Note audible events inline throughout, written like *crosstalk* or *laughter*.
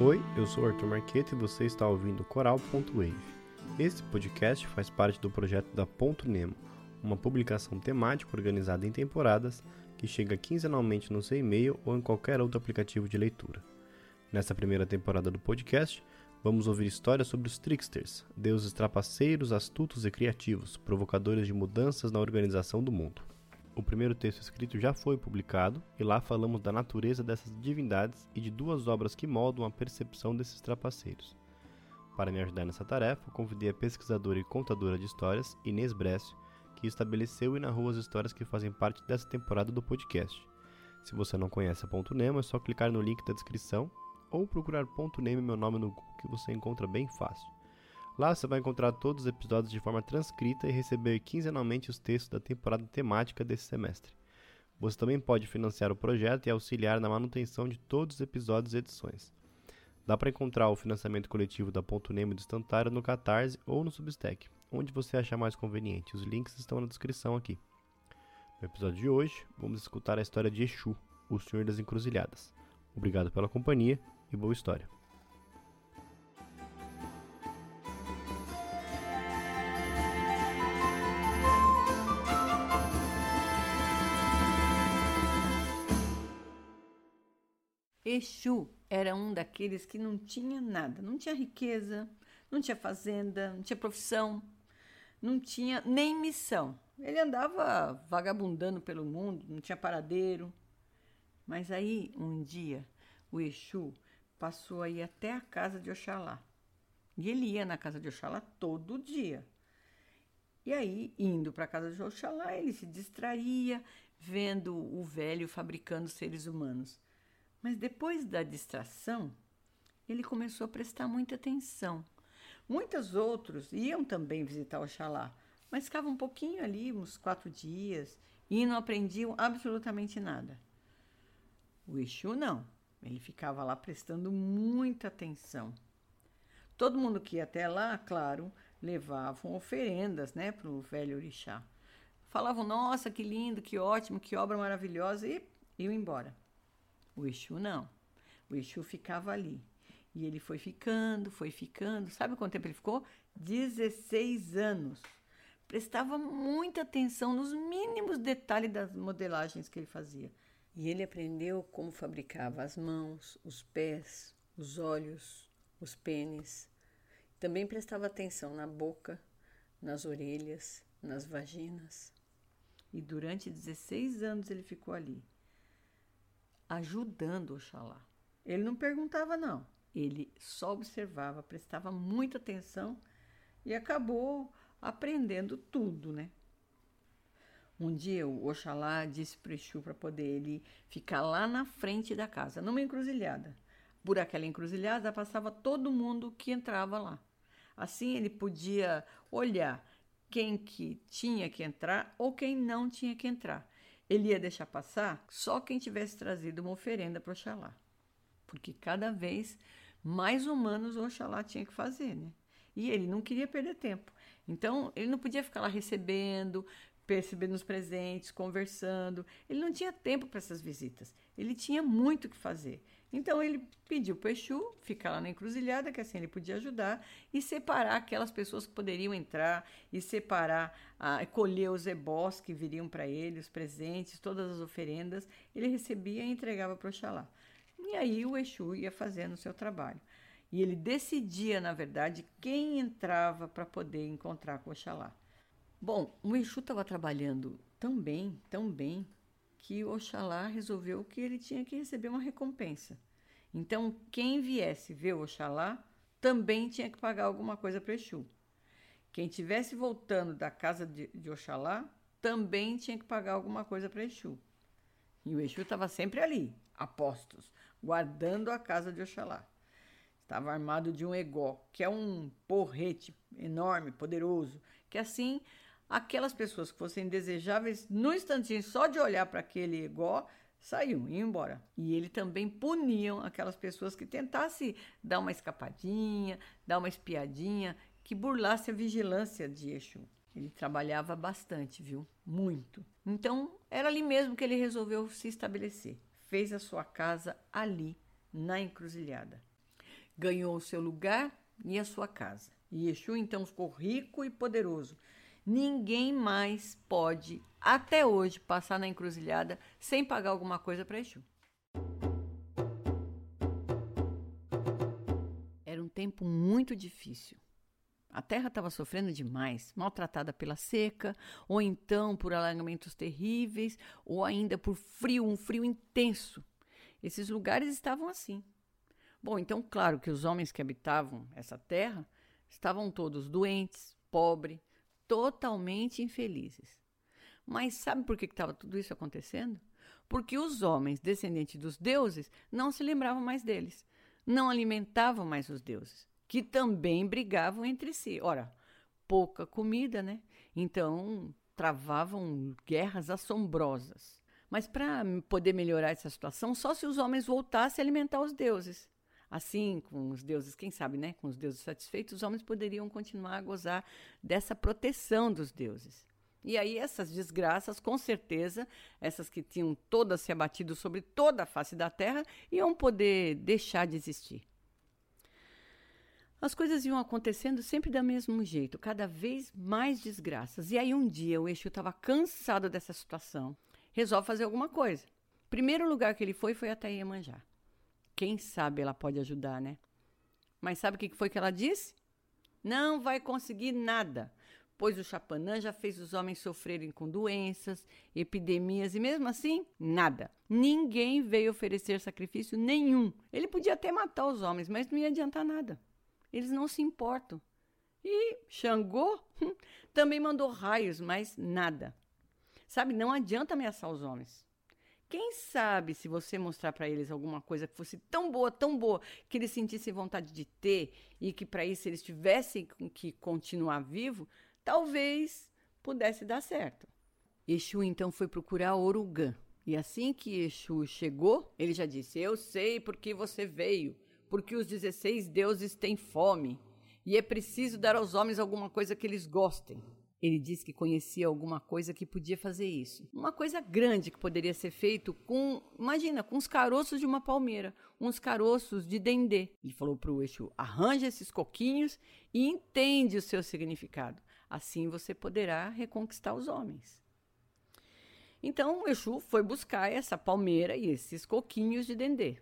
Oi, eu sou Arthur Marquete e você está ouvindo Coral.wave. Este podcast faz parte do projeto da Ponto Nemo, uma publicação temática organizada em temporadas que chega quinzenalmente no seu e-mail ou em qualquer outro aplicativo de leitura. Nessa primeira temporada do podcast, vamos ouvir histórias sobre os tricksters, deuses trapaceiros, astutos e criativos, provocadores de mudanças na organização do mundo. O primeiro texto escrito já foi publicado e lá falamos da natureza dessas divindades e de duas obras que moldam a percepção desses trapaceiros. Para me ajudar nessa tarefa, convidei a pesquisadora e contadora de histórias Inês Brécio, que estabeleceu e narrou as histórias que fazem parte dessa temporada do podcast. Se você não conhece a Ponto Nemo, é só clicar no link da descrição ou procurar Ponto Nemo meu nome no Google que você encontra bem fácil. Lá você vai encontrar todos os episódios de forma transcrita e receber quinzenalmente os textos da temporada temática desse semestre. Você também pode financiar o projeto e auxiliar na manutenção de todos os episódios e edições. Dá para encontrar o financiamento coletivo da Ponto Nemo do Estantário no Catarse ou no Substack, onde você achar mais conveniente. Os links estão na descrição aqui. No episódio de hoje, vamos escutar a história de Exu, o Senhor das Encruzilhadas. Obrigado pela companhia e boa história. Exu era um daqueles que não tinha nada, não tinha riqueza, não tinha fazenda, não tinha profissão, não tinha nem missão. Ele andava vagabundando pelo mundo, não tinha paradeiro. Mas aí, um dia, o Exu passou aí até a casa de Oxalá. E ele ia na casa de Oxalá todo dia. E aí, indo para a casa de Oxalá, ele se distraía vendo o velho fabricando seres humanos. Mas depois da distração, ele começou a prestar muita atenção. Muitos outros iam também visitar Oxalá, mas ficavam um pouquinho ali, uns quatro dias, e não aprendiam absolutamente nada. O Exu não, ele ficava lá prestando muita atenção. Todo mundo que ia até lá, claro, levavam oferendas né, para o velho orixá. Falavam, nossa, que lindo, que ótimo, que obra maravilhosa, e iam embora. O Exu não. O Exu ficava ali. E ele foi ficando, foi ficando. Sabe quanto tempo ele ficou? 16 anos. Prestava muita atenção nos mínimos detalhes das modelagens que ele fazia. E ele aprendeu como fabricava as mãos, os pés, os olhos, os pênis. Também prestava atenção na boca, nas orelhas, nas vaginas. E durante 16 anos ele ficou ali ajudando Oxalá. Ele não perguntava, não. Ele só observava, prestava muita atenção e acabou aprendendo tudo, né? Um dia o Oxalá disse para o Exu para poder ele ficar lá na frente da casa, numa encruzilhada. Por aquela encruzilhada passava todo mundo que entrava lá. Assim ele podia olhar quem que tinha que entrar ou quem não tinha que entrar ele ia deixar passar só quem tivesse trazido uma oferenda para Oxalá. Porque cada vez mais humanos o Oxalá tinha que fazer, né? E ele não queria perder tempo. Então, ele não podia ficar lá recebendo, percebendo os presentes, conversando. Ele não tinha tempo para essas visitas. Ele tinha muito o que fazer. Então ele pediu para o Exu ficar lá na encruzilhada, que assim ele podia ajudar, e separar aquelas pessoas que poderiam entrar, e separar, ah, colher os ebós que viriam para ele, os presentes, todas as oferendas, ele recebia e entregava para Oxalá. E aí o Exu ia fazendo o seu trabalho. E ele decidia, na verdade, quem entrava para poder encontrar com Oxalá. Bom, o Exu estava trabalhando tão bem, tão bem, que Oxalá resolveu que ele tinha que receber uma recompensa. Então, quem viesse ver Oxalá também tinha que pagar alguma coisa para Exu. Quem tivesse voltando da casa de, de Oxalá também tinha que pagar alguma coisa para Exu. E o Exu estava sempre ali, a postos, guardando a casa de Oxalá. Estava armado de um egó, que é um porrete enorme, poderoso, que assim aquelas pessoas que fossem desejáveis, no instantinho, só de olhar para aquele egó, saíam, iam embora. E ele também puniam aquelas pessoas que tentassem dar uma escapadinha, dar uma espiadinha, que burlasse a vigilância de Exu. Ele trabalhava bastante, viu? Muito. Então, era ali mesmo que ele resolveu se estabelecer. Fez a sua casa ali, na encruzilhada. Ganhou o seu lugar e a sua casa. E Exu então ficou rico e poderoso. Ninguém mais pode, até hoje, passar na encruzilhada sem pagar alguma coisa para Exu. Era um tempo muito difícil. A terra estava sofrendo demais, maltratada pela seca, ou então por alagamentos terríveis, ou ainda por frio, um frio intenso. Esses lugares estavam assim. Bom, então, claro que os homens que habitavam essa terra estavam todos doentes, pobres, totalmente infelizes. Mas sabe por que estava tudo isso acontecendo? Porque os homens descendentes dos deuses não se lembravam mais deles, não alimentavam mais os deuses, que também brigavam entre si. Ora, pouca comida, né? Então travavam guerras assombrosas. Mas para poder melhorar essa situação, só se os homens voltassem a alimentar os deuses. Assim, com os deuses, quem sabe, né? Com os deuses satisfeitos, os homens poderiam continuar a gozar dessa proteção dos deuses. E aí, essas desgraças, com certeza, essas que tinham todas se abatido sobre toda a face da terra, iam poder deixar de existir. As coisas iam acontecendo sempre do mesmo jeito, cada vez mais desgraças. E aí, um dia, o Exu estava cansado dessa situação, resolve fazer alguma coisa. Primeiro lugar que ele foi foi até Iemanjá. Quem sabe ela pode ajudar, né? Mas sabe o que foi que ela disse? Não vai conseguir nada, pois o Chapanã já fez os homens sofrerem com doenças, epidemias e mesmo assim, nada. Ninguém veio oferecer sacrifício nenhum. Ele podia até matar os homens, mas não ia adiantar nada. Eles não se importam. E Xangô hum, também mandou raios, mas nada. Sabe, não adianta ameaçar os homens. Quem sabe se você mostrar para eles alguma coisa que fosse tão boa, tão boa, que eles sentissem vontade de ter e que para isso eles tivessem que continuar vivo, talvez pudesse dar certo. Exu então foi procurar Orugã. E assim que Exu chegou, ele já disse: Eu sei por que você veio, porque os 16 deuses têm fome e é preciso dar aos homens alguma coisa que eles gostem. Ele disse que conhecia alguma coisa que podia fazer isso. Uma coisa grande que poderia ser feito com, imagina, com os caroços de uma palmeira, uns caroços de dendê. Ele falou para o Exu: arranja esses coquinhos e entende o seu significado. Assim você poderá reconquistar os homens. Então o Exu foi buscar essa palmeira e esses coquinhos de dendê.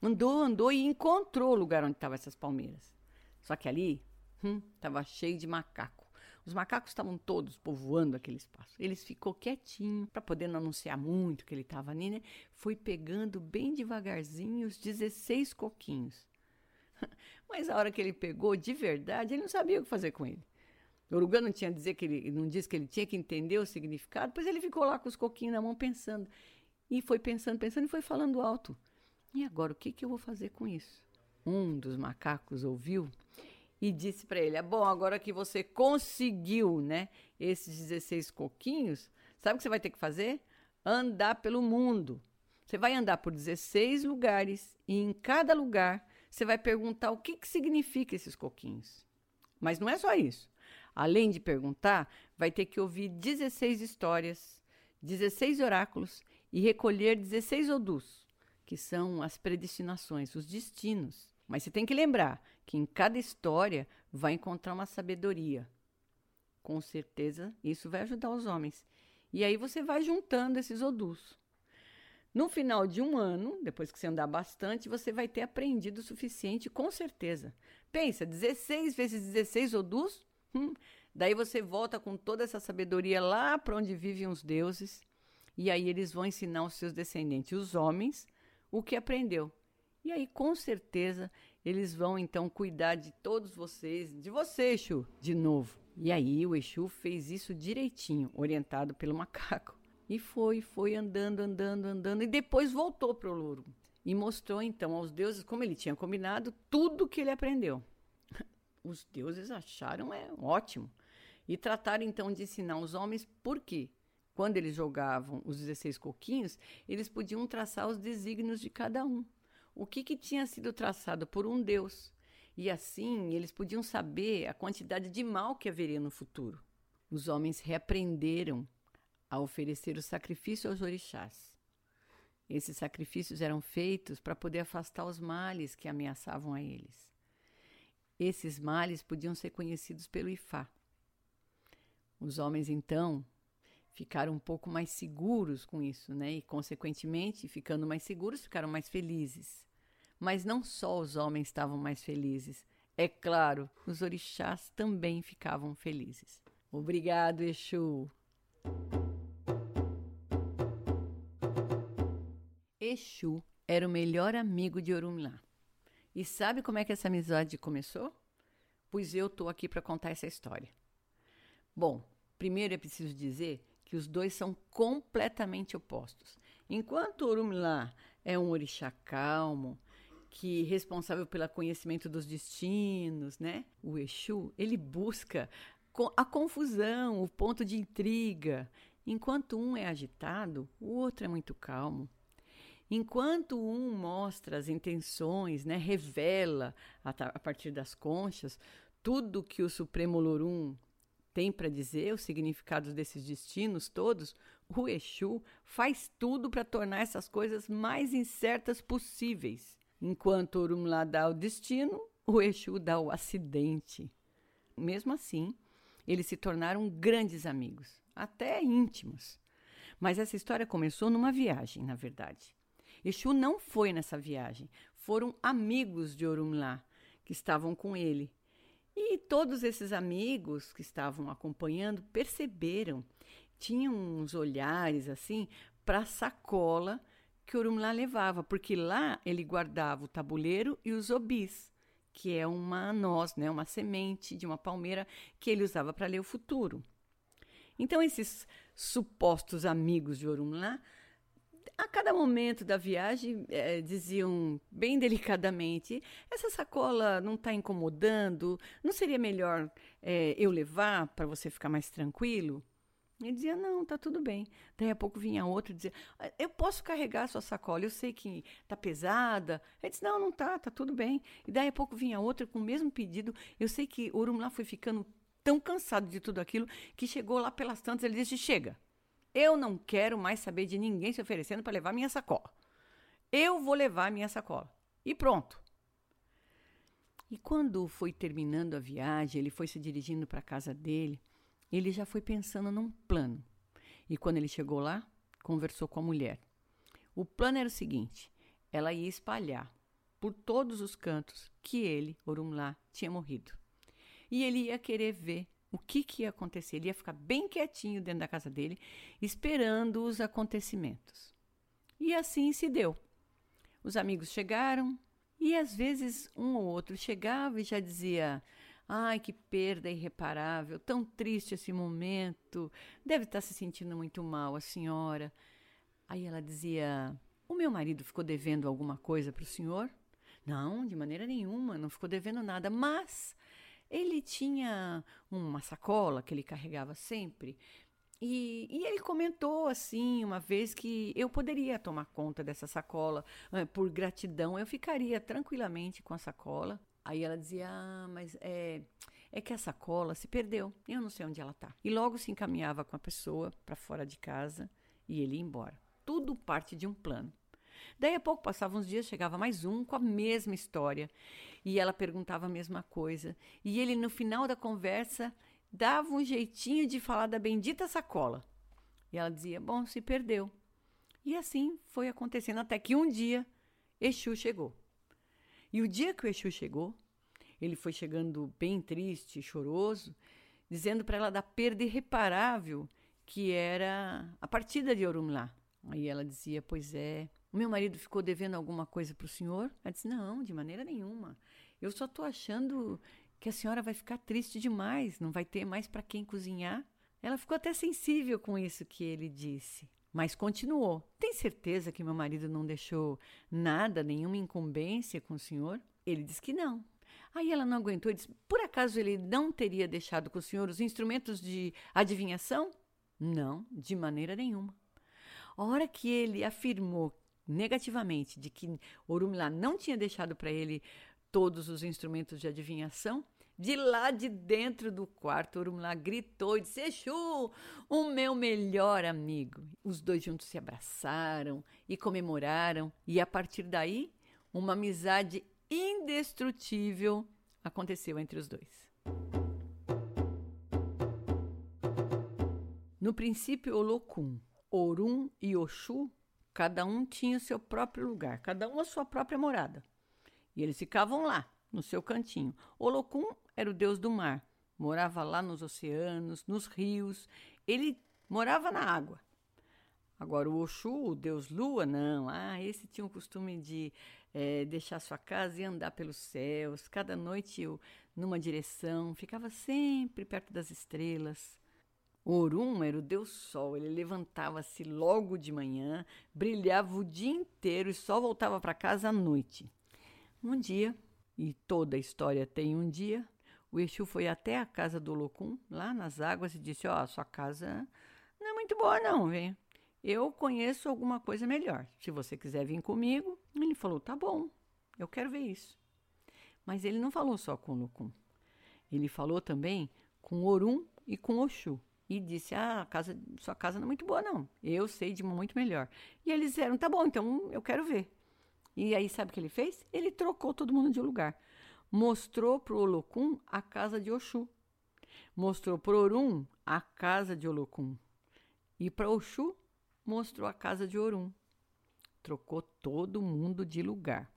Andou, andou e encontrou o lugar onde estavam essas palmeiras. Só que ali estava hum, cheio de macaco. Os macacos estavam todos povoando aquele espaço. Eles ficou quietinho para poder não anunciar muito que ele estava ali, né? Foi pegando bem devagarzinho os 16 coquinhos. *laughs* Mas a hora que ele pegou de verdade, ele não sabia o que fazer com ele. O Uruguai não tinha dizer que ele não disse que ele tinha que entender o significado, pois ele ficou lá com os coquinhos na mão pensando. E foi pensando, pensando e foi falando alto. E agora o que, que eu vou fazer com isso? Um dos macacos ouviu e disse para ele: ah, Bom, agora que você conseguiu né, esses 16 coquinhos, sabe o que você vai ter que fazer? Andar pelo mundo. Você vai andar por 16 lugares e em cada lugar você vai perguntar o que, que significa esses coquinhos. Mas não é só isso. Além de perguntar, vai ter que ouvir 16 histórias, 16 oráculos e recolher 16 odus, que são as predestinações, os destinos. Mas você tem que lembrar que em cada história vai encontrar uma sabedoria. Com certeza, isso vai ajudar os homens. E aí você vai juntando esses odus. No final de um ano, depois que você andar bastante, você vai ter aprendido o suficiente, com certeza. Pensa, 16 vezes 16 odus? Hum, daí você volta com toda essa sabedoria lá para onde vivem os deuses. E aí eles vão ensinar os seus descendentes, os homens, o que aprendeu. E aí, com certeza, eles vão então cuidar de todos vocês, de você, Exu, de novo. E aí o Exu fez isso direitinho, orientado pelo *laughs* macaco. E foi, foi andando, andando, andando, e depois voltou para o louro. E mostrou então aos deuses, como ele tinha combinado, tudo que ele aprendeu. *laughs* Os deuses acharam é ótimo. E trataram então de ensinar os homens por quê. Quando eles jogavam os 16 coquinhos, eles podiam traçar os desígnios de cada um o que, que tinha sido traçado por um Deus. E assim eles podiam saber a quantidade de mal que haveria no futuro. Os homens reaprenderam a oferecer o sacrifício aos orixás. Esses sacrifícios eram feitos para poder afastar os males que ameaçavam a eles. Esses males podiam ser conhecidos pelo Ifá. Os homens, então, ficaram um pouco mais seguros com isso, né? E, consequentemente, ficando mais seguros, ficaram mais felizes. Mas não só os homens estavam mais felizes. É claro, os orixás também ficavam felizes. Obrigado, Exu! Exu era o melhor amigo de Orumilá. E sabe como é que essa amizade começou? Pois eu estou aqui para contar essa história. Bom, primeiro é preciso dizer que os dois são completamente opostos. Enquanto Orumilá é um orixá calmo, que é responsável pelo conhecimento dos destinos, né? O Exu, ele busca a confusão, o ponto de intriga. Enquanto um é agitado, o outro é muito calmo. Enquanto um mostra as intenções, né, revela a, a partir das conchas tudo que o Supremo Lorum tem para dizer, os significados desses destinos todos, o Exu faz tudo para tornar essas coisas mais incertas possíveis. Enquanto Orumlá dá o destino, o Exu dá o acidente. Mesmo assim, eles se tornaram grandes amigos, até íntimos. Mas essa história começou numa viagem, na verdade. Exu não foi nessa viagem. Foram amigos de Orumlá que estavam com ele. E todos esses amigos que estavam acompanhando perceberam, tinham uns olhares assim para a sacola que Orumlá levava, porque lá ele guardava o tabuleiro e os obis, que é uma noz, né, uma semente de uma palmeira que ele usava para ler o futuro. Então esses supostos amigos de Orumlá a cada momento da viagem, é, diziam bem delicadamente: essa sacola não está incomodando? Não seria melhor é, eu levar para você ficar mais tranquilo? Ele dizia: Não, tá tudo bem. Daí a pouco vinha outro e dizia: Eu posso carregar a sua sacola, eu sei que tá pesada. Ele disse: Não, não tá, tá tudo bem. E daí a pouco vinha outro com o mesmo pedido. Eu sei que o Urum lá foi ficando tão cansado de tudo aquilo que chegou lá pelas tantas. Ele disse: Chega, eu não quero mais saber de ninguém se oferecendo para levar minha sacola. Eu vou levar minha sacola. E pronto. E quando foi terminando a viagem, ele foi se dirigindo para a casa dele, ele já foi pensando num plano. E quando ele chegou lá, conversou com a mulher. O plano era o seguinte: ela ia espalhar por todos os cantos que ele, Orumlá, tinha morrido. E ele ia querer ver o que, que ia acontecer. Ele ia ficar bem quietinho dentro da casa dele, esperando os acontecimentos. E assim se deu. Os amigos chegaram e às vezes um ou outro chegava e já dizia: Ai, que perda irreparável, tão triste esse momento, deve estar se sentindo muito mal a senhora. Aí ela dizia: O meu marido ficou devendo alguma coisa para o senhor? Não, de maneira nenhuma, não ficou devendo nada, mas ele tinha uma sacola que ele carregava sempre. E, e, ele comentou assim uma vez que eu poderia tomar conta dessa sacola por gratidão, eu ficaria tranquilamente com a sacola. Aí ela dizia: Ah, mas é, é que a sacola se perdeu, eu não sei onde ela está. E logo se encaminhava com a pessoa para fora de casa e ele ia embora. Tudo parte de um plano. Daí a pouco passavam uns dias, chegava mais um com a mesma história. E ela perguntava a mesma coisa. E ele, no final da conversa, dava um jeitinho de falar da bendita sacola. E ela dizia: Bom, se perdeu. E assim foi acontecendo até que um dia Exu chegou. E o dia que o Exu chegou, ele foi chegando bem triste, choroso, dizendo para ela da perda irreparável que era a partida de Orumlá. Aí ela dizia: Pois é, o meu marido ficou devendo alguma coisa para o senhor? Ela disse: Não, de maneira nenhuma. Eu só estou achando que a senhora vai ficar triste demais, não vai ter mais para quem cozinhar. Ela ficou até sensível com isso que ele disse, mas continuou. Tem certeza que meu marido não deixou nada, nenhuma incumbência com o senhor? Ele disse que não. Aí ela não aguentou e disse: Por acaso ele não teria deixado com o senhor os instrumentos de adivinhação? Não, de maneira nenhuma. A hora que ele afirmou negativamente de que Orumilá não tinha deixado para ele todos os instrumentos de adivinhação, De lá de dentro do quarto, Orumlá gritou e disse: Exu, o meu melhor amigo. Os dois juntos se abraçaram e comemoraram, e a partir daí, uma amizade indestrutível aconteceu entre os dois. No princípio, Olocum, Orum e Oxu, cada um tinha o seu próprio lugar, cada um a sua própria morada. E eles ficavam lá, no seu cantinho. Olocum era o deus do mar, morava lá nos oceanos, nos rios, ele morava na água. Agora, o Oxu, o deus lua, não. Ah, esse tinha o costume de é, deixar sua casa e andar pelos céus, cada noite eu, numa direção, ficava sempre perto das estrelas. Orum era o deus sol, ele levantava-se logo de manhã, brilhava o dia inteiro e só voltava para casa à noite. Um dia, e toda a história tem um dia, o Exu foi até a casa do Locum, lá nas águas, e disse: Ó, oh, sua casa não é muito boa, não, vem. Eu conheço alguma coisa melhor. Se você quiser vir comigo. Ele falou: tá bom, eu quero ver isso. Mas ele não falou só com o Locum. Ele falou também com Orum e com Oxu e disse: Ah, a casa, sua casa não é muito boa, não. Eu sei de muito melhor. E eles disseram: Tá bom, então eu quero ver. E aí, sabe o que ele fez? Ele trocou todo mundo de lugar. Mostrou para Olocum a casa de Oxu. Mostrou para Orum a casa de Olocum. E para Oxu, mostrou a casa de Orum. Trocou todo mundo de lugar.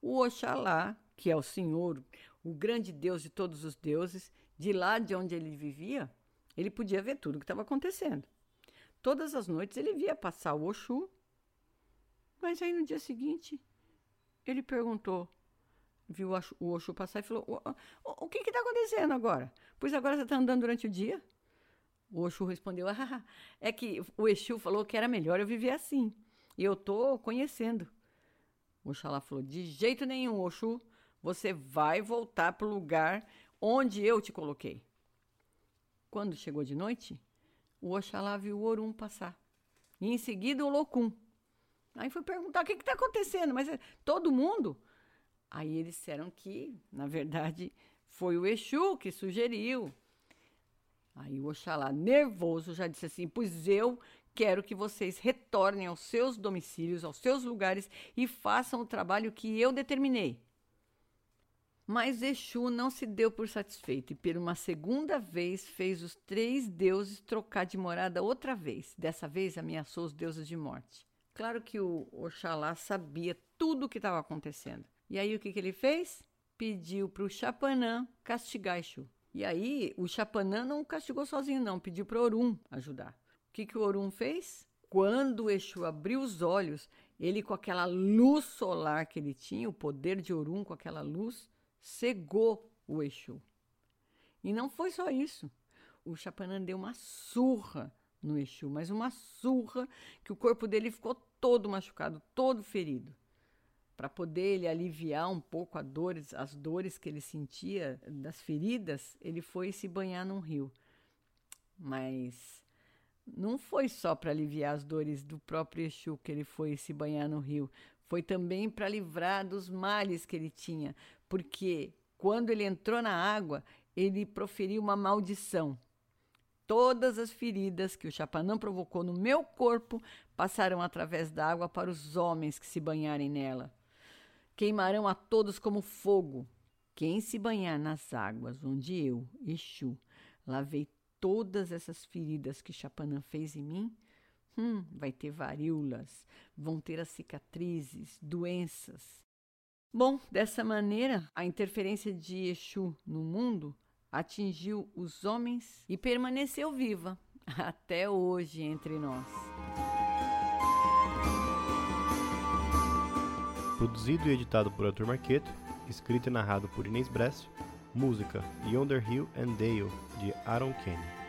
O Oxalá, que é o Senhor, o grande Deus de todos os deuses, de lá de onde ele vivia, ele podia ver tudo o que estava acontecendo. Todas as noites ele via passar o Oxu, mas aí no dia seguinte ele perguntou, viu o Oxu passar e falou: O, o, o que está acontecendo agora? Pois agora você está andando durante o dia? O Oxu respondeu: *laughs* Ah, é que o Exu falou que era melhor eu viver assim. E eu estou conhecendo. O Oxalá falou: De jeito nenhum, Oxu. Você vai voltar para o lugar onde eu te coloquei. Quando chegou de noite, o Oxalá viu o Orum passar. E em seguida o Locum. Aí foi perguntar o que está acontecendo, mas é, todo mundo. Aí eles disseram que, na verdade, foi o Exu que sugeriu. Aí o Oxalá, nervoso, já disse assim: Pois eu quero que vocês retornem aos seus domicílios, aos seus lugares e façam o trabalho que eu determinei. Mas Exu não se deu por satisfeito e, por uma segunda vez, fez os três deuses trocar de morada outra vez. Dessa vez, ameaçou os deuses de morte. Claro que o Oxalá sabia tudo o que estava acontecendo. E aí, o que, que ele fez? Pediu para o Chapanã castigar Exu. E aí, o Chapanã não castigou sozinho, não, pediu para Orum ajudar. O que, que o Orum fez? Quando o Exu abriu os olhos, ele, com aquela luz solar que ele tinha, o poder de Orum com aquela luz, cegou o Exu. E não foi só isso. O Chapanã deu uma surra no Exu, mas uma surra que o corpo dele ficou todo machucado, todo ferido. Para poder ele aliviar um pouco a dores, as dores que ele sentia das feridas, ele foi se banhar num rio. Mas não foi só para aliviar as dores do próprio Exu que ele foi se banhar no rio, foi também para livrar dos males que ele tinha, porque quando ele entrou na água, ele proferiu uma maldição. Todas as feridas que o Chapanã provocou no meu corpo passaram através da água para os homens que se banharem nela. Queimarão a todos como fogo. Quem se banhar nas águas onde eu, Exu, lavei todas essas feridas que Chapanã fez em mim, hum, vai ter varíolas, vão ter as cicatrizes, doenças, Bom, dessa maneira, a interferência de Exu no mundo atingiu os homens e permaneceu viva *laughs* até hoje entre nós. Produzido e editado por Arthur Marqueto, escrito e narrado por Inês Brescio, música Yonder Hill and Dale, de Aaron Kenny.